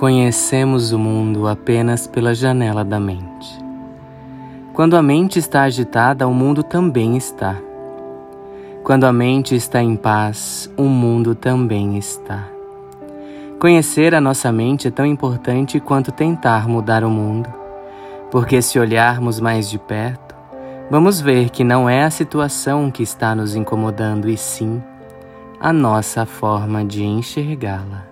Conhecemos o mundo apenas pela janela da mente. Quando a mente está agitada, o mundo também está. Quando a mente está em paz, o mundo também está. Conhecer a nossa mente é tão importante quanto tentar mudar o mundo, porque se olharmos mais de perto, vamos ver que não é a situação que está nos incomodando, e sim a nossa forma de enxergá-la.